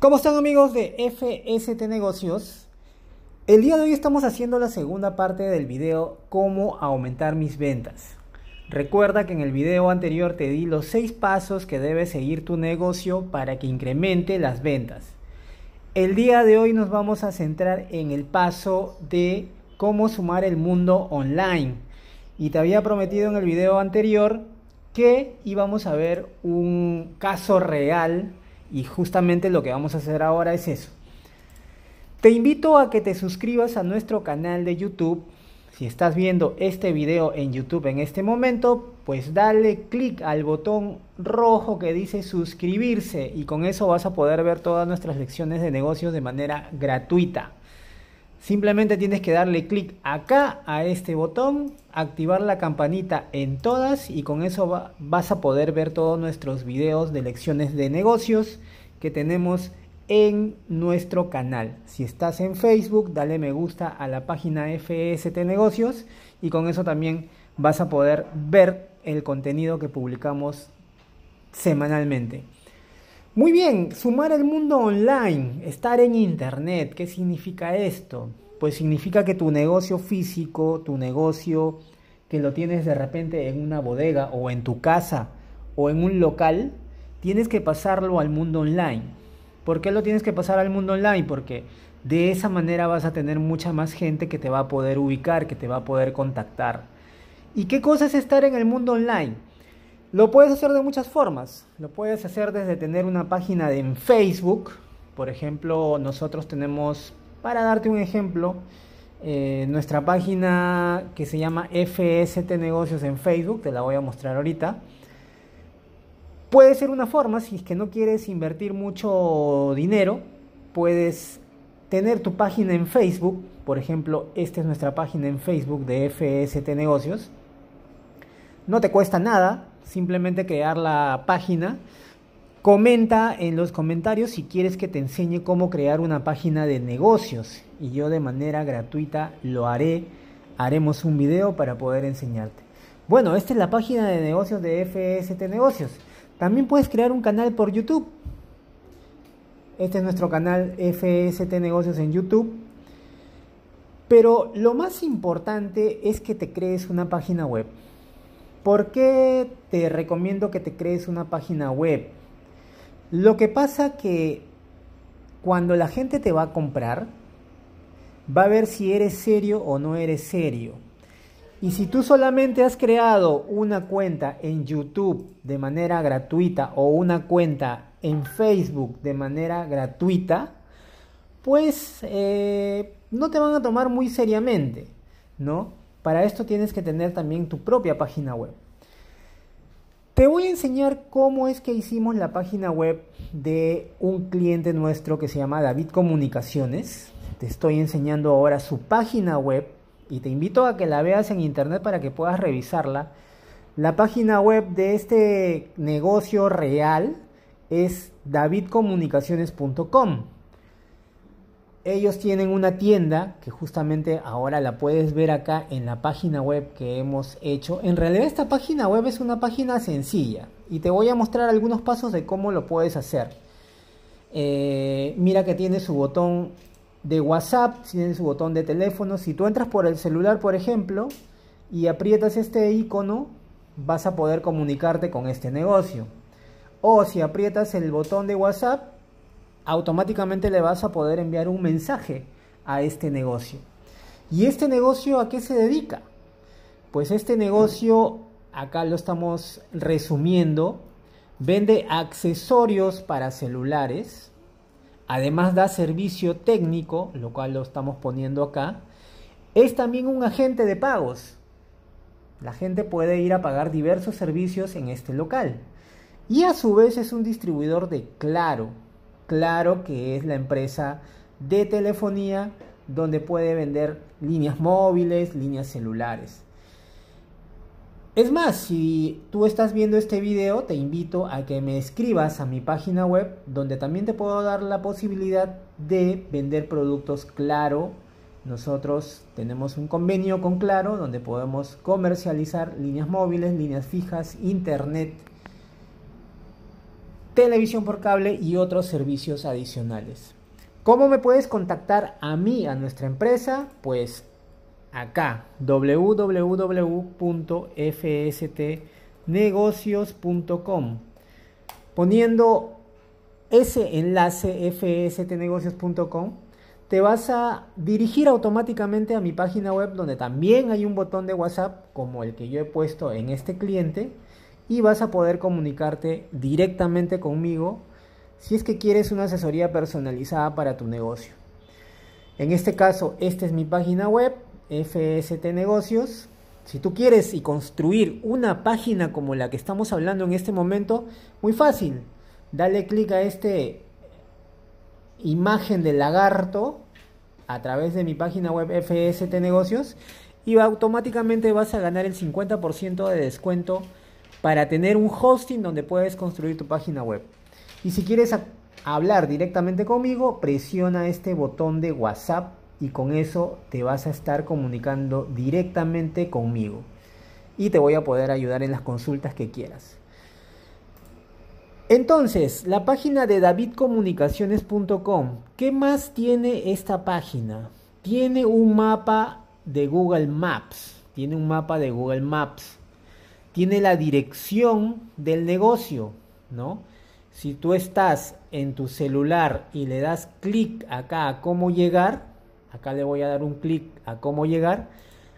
¿Cómo están amigos de FST Negocios? El día de hoy estamos haciendo la segunda parte del video Cómo aumentar mis ventas. Recuerda que en el video anterior te di los 6 pasos que debe seguir tu negocio para que incremente las ventas. El día de hoy nos vamos a centrar en el paso de cómo sumar el mundo online. Y te había prometido en el video anterior que íbamos a ver un caso real y justamente lo que vamos a hacer ahora es eso. Te invito a que te suscribas a nuestro canal de YouTube. Si estás viendo este video en YouTube en este momento, pues dale clic al botón rojo que dice suscribirse y con eso vas a poder ver todas nuestras lecciones de negocios de manera gratuita. Simplemente tienes que darle clic acá a este botón, activar la campanita en todas y con eso vas a poder ver todos nuestros videos de lecciones de negocios que tenemos en nuestro canal. Si estás en Facebook, dale me gusta a la página FST Negocios y con eso también vas a poder ver el contenido que publicamos semanalmente. Muy bien, sumar el mundo online, estar en Internet, ¿qué significa esto? Pues significa que tu negocio físico, tu negocio que lo tienes de repente en una bodega o en tu casa o en un local, tienes que pasarlo al mundo online. ¿Por qué lo tienes que pasar al mundo online? Porque de esa manera vas a tener mucha más gente que te va a poder ubicar, que te va a poder contactar. ¿Y qué cosa es estar en el mundo online? Lo puedes hacer de muchas formas. Lo puedes hacer desde tener una página en Facebook. Por ejemplo, nosotros tenemos, para darte un ejemplo, eh, nuestra página que se llama FST Negocios en Facebook. Te la voy a mostrar ahorita. Puede ser una forma, si es que no quieres invertir mucho dinero, puedes tener tu página en Facebook. Por ejemplo, esta es nuestra página en Facebook de FST Negocios. No te cuesta nada, simplemente crear la página. Comenta en los comentarios si quieres que te enseñe cómo crear una página de negocios y yo de manera gratuita lo haré. Haremos un video para poder enseñarte. Bueno, esta es la página de negocios de FST Negocios. También puedes crear un canal por YouTube. Este es nuestro canal FST Negocios en YouTube. Pero lo más importante es que te crees una página web. ¿Por qué te recomiendo que te crees una página web? Lo que pasa que cuando la gente te va a comprar, va a ver si eres serio o no eres serio. Y si tú solamente has creado una cuenta en YouTube de manera gratuita o una cuenta en Facebook de manera gratuita, pues eh, no te van a tomar muy seriamente, ¿no? Para esto tienes que tener también tu propia página web. Te voy a enseñar cómo es que hicimos la página web de un cliente nuestro que se llama David Comunicaciones. Te estoy enseñando ahora su página web y te invito a que la veas en internet para que puedas revisarla. La página web de este negocio real es davidcomunicaciones.com. Ellos tienen una tienda que justamente ahora la puedes ver acá en la página web que hemos hecho. En realidad esta página web es una página sencilla y te voy a mostrar algunos pasos de cómo lo puedes hacer. Eh, mira que tiene su botón de WhatsApp, tiene su botón de teléfono. Si tú entras por el celular, por ejemplo, y aprietas este icono, vas a poder comunicarte con este negocio. O si aprietas el botón de WhatsApp, automáticamente le vas a poder enviar un mensaje a este negocio. ¿Y este negocio a qué se dedica? Pues este negocio, acá lo estamos resumiendo, vende accesorios para celulares, además da servicio técnico, lo cual lo estamos poniendo acá, es también un agente de pagos. La gente puede ir a pagar diversos servicios en este local. Y a su vez es un distribuidor de Claro, Claro que es la empresa de telefonía donde puede vender líneas móviles, líneas celulares. Es más, si tú estás viendo este video, te invito a que me escribas a mi página web donde también te puedo dar la posibilidad de vender productos Claro. Nosotros tenemos un convenio con Claro donde podemos comercializar líneas móviles, líneas fijas, internet televisión por cable y otros servicios adicionales. ¿Cómo me puedes contactar a mí, a nuestra empresa? Pues acá, www.fstnegocios.com. Poniendo ese enlace fstnegocios.com, te vas a dirigir automáticamente a mi página web donde también hay un botón de WhatsApp como el que yo he puesto en este cliente y vas a poder comunicarte directamente conmigo si es que quieres una asesoría personalizada para tu negocio. En este caso, esta es mi página web, FST Negocios. Si tú quieres y construir una página como la que estamos hablando en este momento, muy fácil. Dale clic a este imagen del lagarto a través de mi página web FST Negocios y automáticamente vas a ganar el 50% de descuento para tener un hosting donde puedes construir tu página web. Y si quieres hablar directamente conmigo, presiona este botón de WhatsApp y con eso te vas a estar comunicando directamente conmigo. Y te voy a poder ayudar en las consultas que quieras. Entonces, la página de davidcomunicaciones.com, ¿qué más tiene esta página? Tiene un mapa de Google Maps, tiene un mapa de Google Maps, tiene la dirección del negocio, ¿no? Si tú estás en tu celular y le das clic acá a cómo llegar, acá le voy a dar un clic a cómo llegar,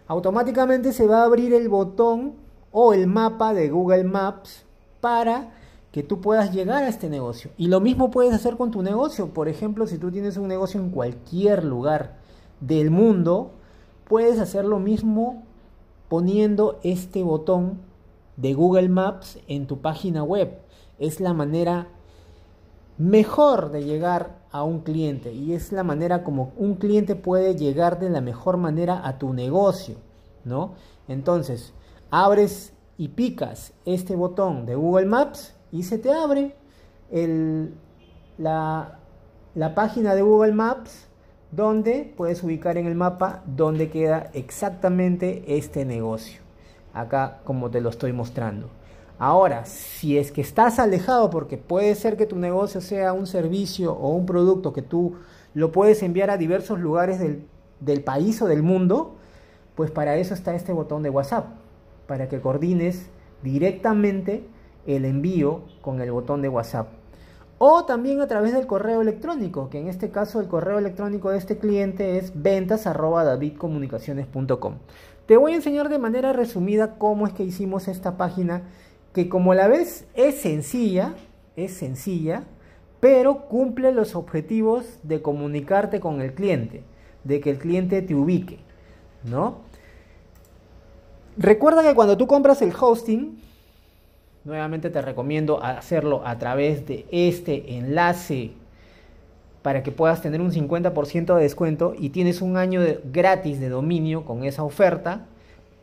automáticamente se va a abrir el botón o el mapa de Google Maps para que tú puedas llegar a este negocio. Y lo mismo puedes hacer con tu negocio. Por ejemplo, si tú tienes un negocio en cualquier lugar del mundo, puedes hacer lo mismo poniendo este botón de Google Maps en tu página web es la manera mejor de llegar a un cliente y es la manera como un cliente puede llegar de la mejor manera a tu negocio, ¿no? Entonces, abres y picas este botón de Google Maps y se te abre la, la página de Google Maps donde puedes ubicar en el mapa donde queda exactamente este negocio. Acá como te lo estoy mostrando. Ahora, si es que estás alejado, porque puede ser que tu negocio sea un servicio o un producto que tú lo puedes enviar a diversos lugares del, país o del mundo, pues para eso está este botón de WhatsApp, para que coordines directamente el envío con el botón de WhatsApp. O también a través del correo electrónico, que en este caso el correo electrónico de este cliente es ventas.davidcomunicaciones.com. Te voy a enseñar de manera resumida cómo es que hicimos esta página que como la ves es sencilla, es sencilla, pero cumple los objetivos de comunicarte con el cliente, de que el cliente te ubique, ¿no? Recuerda que cuando tú compras el hosting, nuevamente te recomiendo hacerlo a través de este enlace para que puedas tener un 50% de descuento y tienes un año gratis de dominio con esa oferta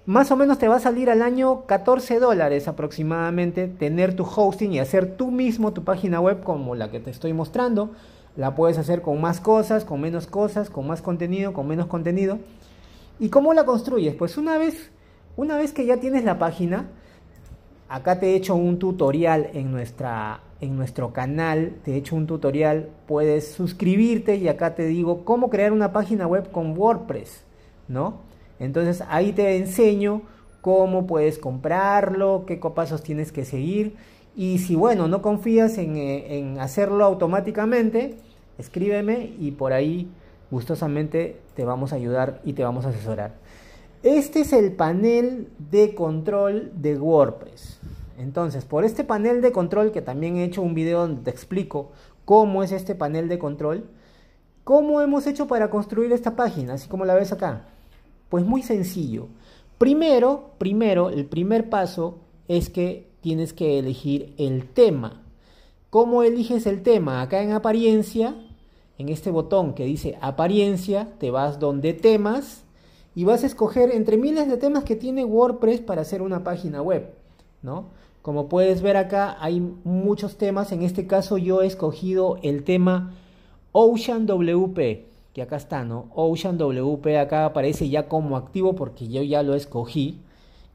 más o menos te va a salir al año 14 dólares aproximadamente tener tu hosting y hacer tú mismo tu página web como la que te estoy mostrando. La puedes hacer con más cosas, con menos cosas, con más contenido, con menos contenido. ¿Y cómo la construyes? Pues una vez, una vez que ya tienes la página, acá te he hecho un tutorial en, nuestra, en nuestro canal, te he hecho un tutorial, puedes suscribirte y acá te digo cómo crear una página web con WordPress, ¿no? Entonces ahí te enseño cómo puedes comprarlo, qué pasos tienes que seguir. Y si bueno, no confías eh, en, hacerlo automáticamente, escríbeme y por ahí gustosamente te vamos a ayudar y te vamos a asesorar. Este es el panel de control de WordPress. Entonces, por este panel de control, que también he hecho un video donde te explico cómo es este panel de control, cómo hemos hecho para construir esta página, así como la ves acá. Pues muy sencillo. Primero, primero, el primer paso es que tienes que elegir el tema. ¿Cómo eliges el tema? Acá en apariencia, en este botón que dice apariencia, te vas donde temas y vas a escoger entre miles de temas que tiene WordPress para hacer una página web, ¿no? Como puedes ver acá hay muchos temas, en este caso yo he escogido el tema Ocean WP acá está, ¿no? Ocean WP acá aparece ya como activo porque yo ya lo escogí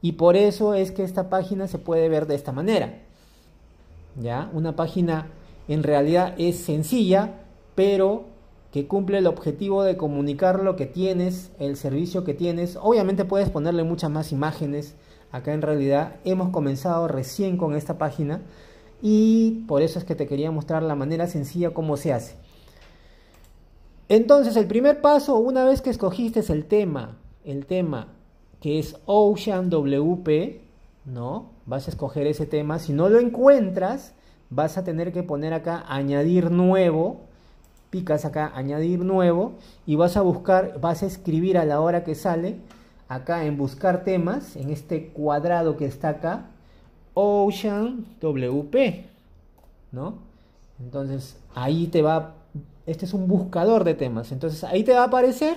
y por eso es que esta página se puede ver de esta manera. ¿ya? Una página en realidad es sencilla, pero que cumple el objetivo de comunicar lo que tienes, el servicio que tienes. Obviamente puedes ponerle muchas más imágenes. Acá en realidad hemos comenzado recién con esta página y por eso es que te quería mostrar la manera sencilla cómo se hace. Entonces, el primer paso, una vez que escogiste el tema, el tema que es Ocean WP, ¿no? Vas a escoger ese tema. Si no lo encuentras, vas a tener que poner acá añadir nuevo. Picas acá añadir nuevo y vas a buscar, vas a escribir a la hora que sale acá en buscar temas, en este cuadrado que está acá, Ocean WP, ¿no? Entonces ahí te va, este es un buscador de temas, entonces ahí te va a aparecer,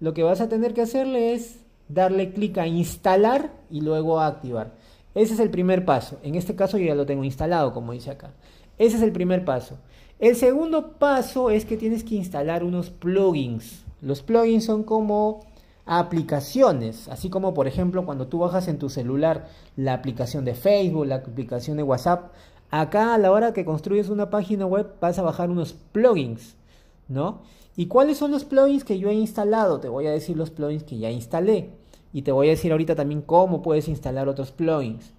lo que vas a tener que hacerle es darle clic a instalar y luego a activar. Ese es el primer paso, en este caso yo ya lo tengo instalado como dice acá. Ese es el primer paso. El segundo paso es que tienes que instalar unos plugins. Los plugins son como aplicaciones, así como por ejemplo cuando tú bajas en tu celular la aplicación de Facebook, la aplicación de WhatsApp, acá a la hora que construyes una página web vas a bajar unos plugins, ¿no? ¿Y cuáles son los plugins que yo he instalado? Te voy a decir los plugins que ya instalé y te voy a decir ahorita también cómo puedes instalar otros plugins.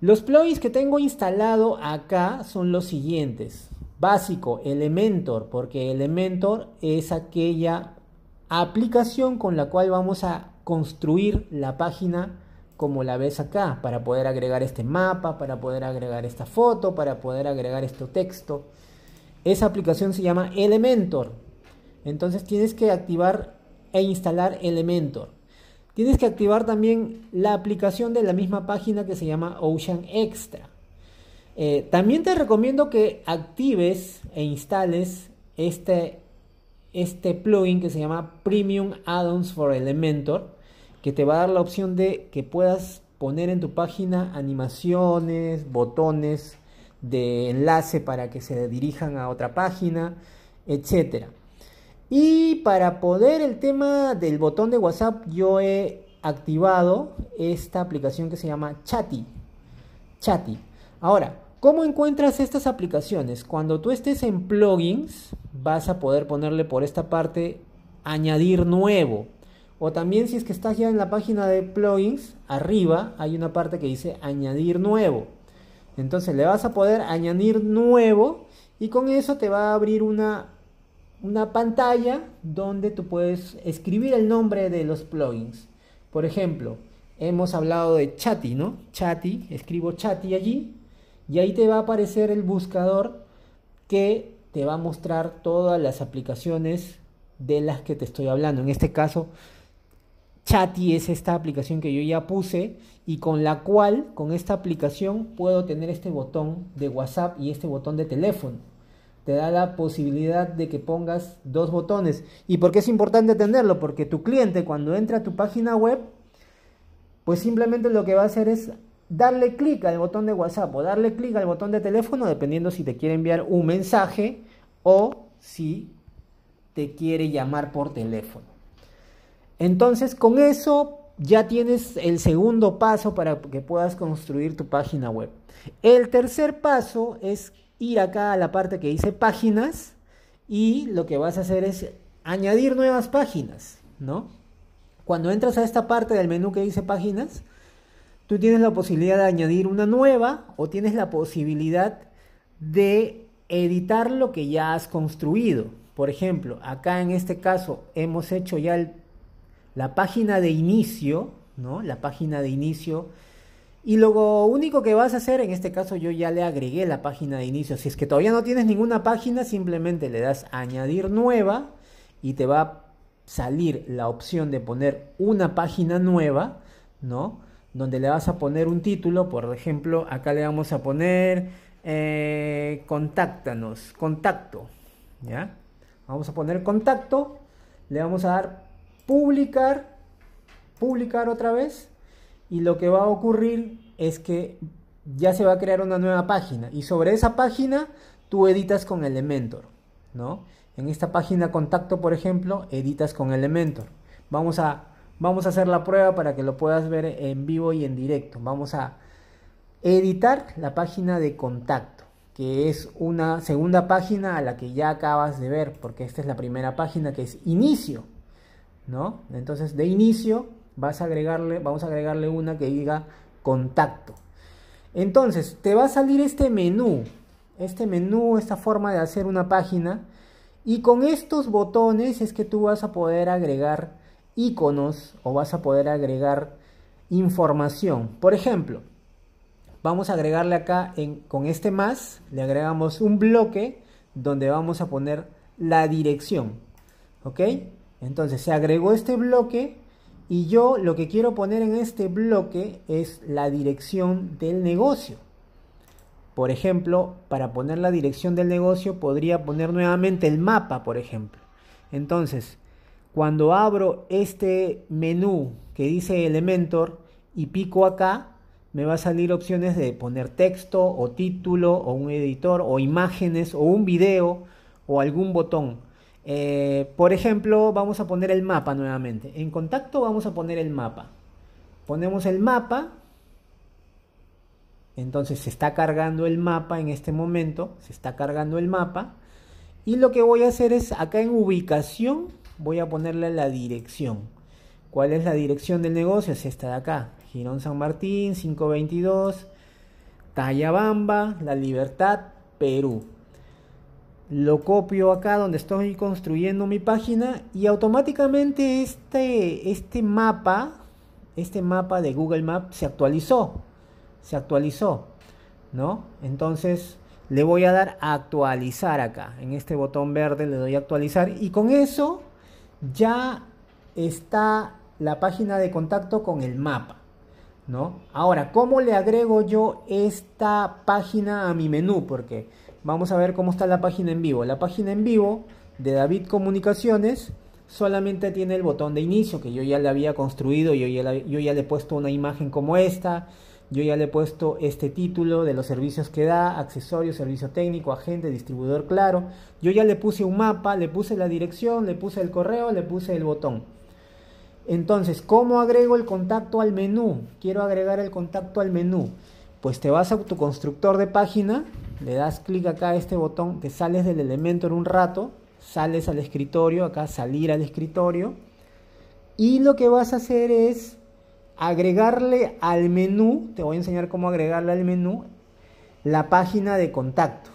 Los plugins que tengo instalado acá son los siguientes. Básico, Elementor, porque Elementor es aquella aplicación con la cual vamos a construir la página como la ves acá, para poder agregar este mapa, para poder agregar esta foto, para poder agregar este texto. Esa aplicación se llama Elementor. Entonces tienes que activar e instalar Elementor. Tienes que activar también la aplicación de la misma página que se llama Ocean Extra. Eh, también te recomiendo que actives e instales este este plugin que se llama Premium Add-ons for Elementor, que te va a dar la opción de que puedas poner en tu página animaciones, botones de enlace para que se dirijan a otra página, etc. Y para poder el tema del botón de WhatsApp, yo he activado esta aplicación que se llama Chatty. Chatty. Ahora, ¿Cómo encuentras estas aplicaciones? Cuando tú estés en plugins, vas a poder ponerle por esta parte añadir nuevo. O también si es que estás ya en la página de plugins, arriba hay una parte que dice añadir nuevo. Entonces le vas a poder añadir nuevo y con eso te va a abrir una, una pantalla donde tú puedes escribir el nombre de los plugins. Por ejemplo, hemos hablado de Chatty, ¿no? Chatty, escribo Chatty allí y ahí te va a aparecer el buscador que te va a mostrar todas las aplicaciones de las que te estoy hablando. En este caso, Chatty es esta aplicación que yo ya puse y con la cual, con esta aplicación, puedo tener este botón de WhatsApp y este botón de teléfono. Te da la posibilidad de que pongas dos botones. ¿Y por qué es importante tenerlo? Porque tu cliente cuando entra a tu página web, pues simplemente lo que va a hacer es darle clic al botón de WhatsApp o darle clic al botón de teléfono dependiendo si te quiere enviar un mensaje o si te quiere llamar por teléfono. Entonces con eso ya tienes el segundo paso para que puedas construir tu página web. El tercer paso es ir acá a la parte que dice páginas y lo que vas a hacer es añadir nuevas páginas, ¿no? Cuando entras a esta parte del menú que dice páginas, tú tienes la posibilidad de añadir una nueva o tienes la posibilidad de editar lo que ya has construido. Por ejemplo, acá en este caso hemos hecho ya la página de inicio, ¿no? La página de inicio. Y lo único que vas a hacer, en este caso yo ya le agregué la página de inicio. Si es que todavía no tienes ninguna página, simplemente le das añadir nueva y te va a salir la opción de poner una página nueva, ¿no? Donde le vas a poner un título, por ejemplo, acá le vamos a poner eh, contáctanos, contacto, ¿ya? Vamos a poner contacto, le vamos a dar publicar, publicar otra vez, y lo que va a ocurrir es que ya se va a crear una nueva página, y sobre esa página tú editas con Elementor, ¿no? En esta página contacto, por ejemplo, editas con Elementor. Vamos a Vamos a hacer la prueba para que lo puedas ver en vivo y en directo. Vamos a editar la página de contacto, que es una segunda página a la que ya acabas de ver, porque esta es la primera página que es inicio, ¿no? Entonces, de inicio vas a agregarle, vamos a agregarle una que diga contacto. Entonces, te va a salir este menú, este menú, esta forma de hacer una página, y con estos botones es que tú vas a poder agregar iconos o vas a poder agregar información. Por ejemplo, vamos a agregarle acá con este más, le agregamos un bloque donde vamos a poner la dirección. ¿Ok? Entonces se agregó este bloque y yo lo que quiero poner en este bloque es la dirección del negocio. Por ejemplo, para poner la dirección del negocio podría poner nuevamente el mapa, por ejemplo. Entonces, cuando abro este menú que dice Elementor y pico acá, me va a salir opciones de poner texto o título o un editor o imágenes o un video o algún botón. Eh, por ejemplo, vamos a poner el mapa nuevamente. En contacto vamos a poner el mapa. Ponemos el mapa. Entonces se está cargando el mapa en este momento. Se está cargando el mapa. Y lo que voy a hacer es acá en ubicación voy a ponerle la dirección. ¿Cuál es la dirección del negocio? Es esta de acá. Girón San Martín, 522, Tallabamba, La Libertad, Perú. Lo copio acá donde estoy construyendo mi página y automáticamente este, este mapa, este mapa de Google Maps se actualizó. Se actualizó, ¿no? Entonces le voy a dar a actualizar acá. En este botón verde le doy a actualizar y con eso ya está la página de contacto con el mapa. ¿no? Ahora, ¿cómo le agrego yo esta página a mi menú? Porque vamos a ver cómo está la página en vivo. La página en vivo de David Comunicaciones solamente tiene el botón de inicio que yo ya le había construido, yo yo ya le he puesto una imagen como esta, yo ya le he puesto este título de los servicios que da, accesorios, servicio técnico, agente, distribuidor claro. Yo ya le puse un mapa, le puse la dirección, le puse el correo, le puse el botón. Entonces, ¿cómo agrego el contacto al menú? Quiero agregar el contacto al menú. Pues te vas a tu constructor de página, le das clic acá a este botón, te sales del elemento en un rato, sales al escritorio, acá salir al escritorio, y lo que vas a hacer es agregarle al menú, te voy a enseñar cómo agregarle al menú, la página de contacto.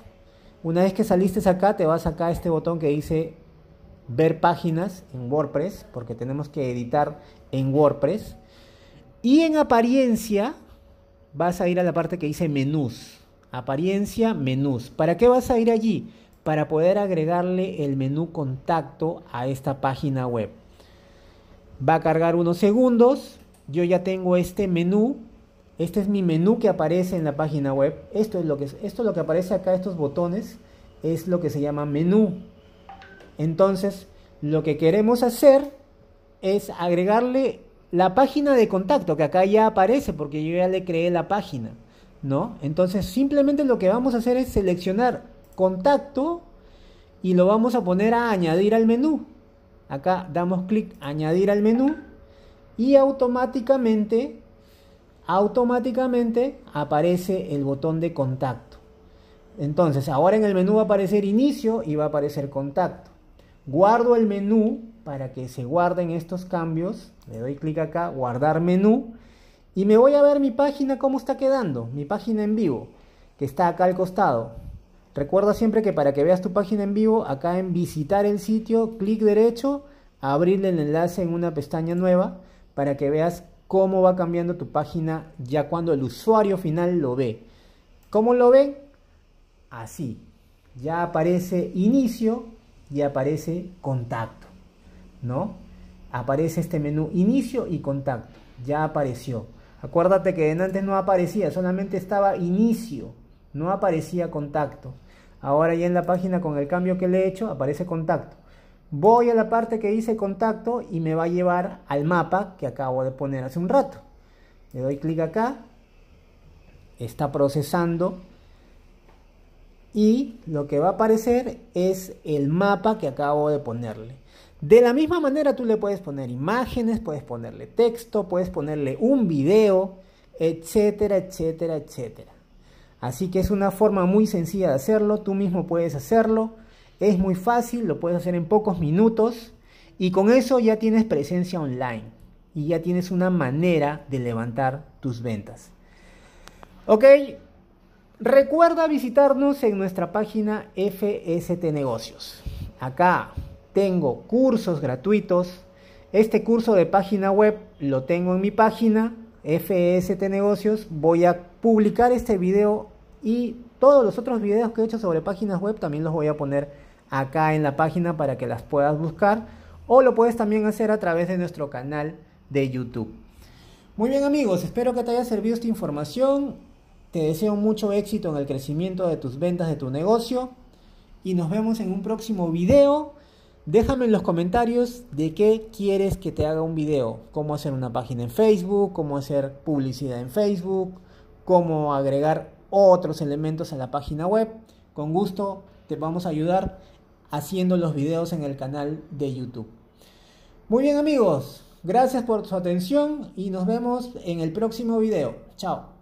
Una vez que saliste acá, te vas acá a este botón que dice ver páginas en WordPress, porque tenemos que editar en WordPress. Y en apariencia, vas a ir a la parte que dice menús. Apariencia, menús. ¿Para qué vas a ir allí? Para poder agregarle el menú contacto a esta página web. Va a cargar unos segundos yo ya tengo este menú. Este es mi menú que aparece en la página web. Esto es lo que, esto es lo que aparece acá, estos botones, es lo que se llama menú. Entonces, lo que queremos hacer es agregarle la página de contacto, que acá ya aparece porque yo ya le creé la página, ¿no? Entonces, simplemente lo que vamos a hacer es seleccionar contacto y lo vamos a poner a añadir al menú. Acá damos clic añadir al menú y automáticamente, automáticamente aparece el botón de contacto. Entonces, ahora en el menú va a aparecer inicio y va a aparecer contacto. Guardo el menú para que se guarden estos cambios. Le doy clic acá, guardar menú. Y me voy a ver mi página cómo está quedando, mi página en vivo, que está acá al costado. Recuerda siempre que para que veas tu página en vivo, acá en visitar el sitio, clic derecho, abrirle el enlace en una pestaña nueva para que veas cómo va cambiando tu página ya cuando el usuario final lo ve. ¿Cómo lo ven? Así. Ya aparece inicio y aparece contacto, ¿no? Aparece este menú inicio y contacto. Ya apareció. Acuérdate que antes no aparecía, solamente estaba inicio, no aparecía contacto. Ahora ya en la página con el cambio que le he hecho aparece contacto. Voy a la parte que dice contacto y me va a llevar al mapa que acabo de poner hace un rato. Le doy clic acá, está procesando y lo que va a aparecer es el mapa que acabo de ponerle. De la misma manera tú le puedes poner imágenes, puedes ponerle texto, puedes ponerle un video etcétera, etcétera, etcétera. Así que es una forma muy sencilla de hacerlo, tú mismo puedes hacerlo, es muy fácil, lo puedes hacer en pocos minutos y con eso ya tienes presencia online y ya tienes una manera de levantar tus ventas. Ok, recuerda visitarnos en nuestra página FST Negocios. Acá tengo cursos gratuitos. Este curso de página web lo tengo en mi página FST Negocios. Voy a publicar este video y todos los otros videos que he hecho sobre páginas web también los voy a poner acá en la página para que las puedas buscar o lo puedes también hacer a través de nuestro canal de YouTube. Muy bien amigos, espero que te haya servido esta información. Te deseo mucho éxito en el crecimiento de tus ventas de tu negocio y nos vemos en un próximo video. Déjame en los comentarios de qué quieres que te haga un video, cómo hacer una página en Facebook, cómo hacer publicidad en Facebook, cómo agregar otros elementos a la página web. Con gusto te vamos a ayudar haciendo los videos en el canal de YouTube. Muy bien amigos, gracias por su atención y nos vemos en el próximo video. Chao.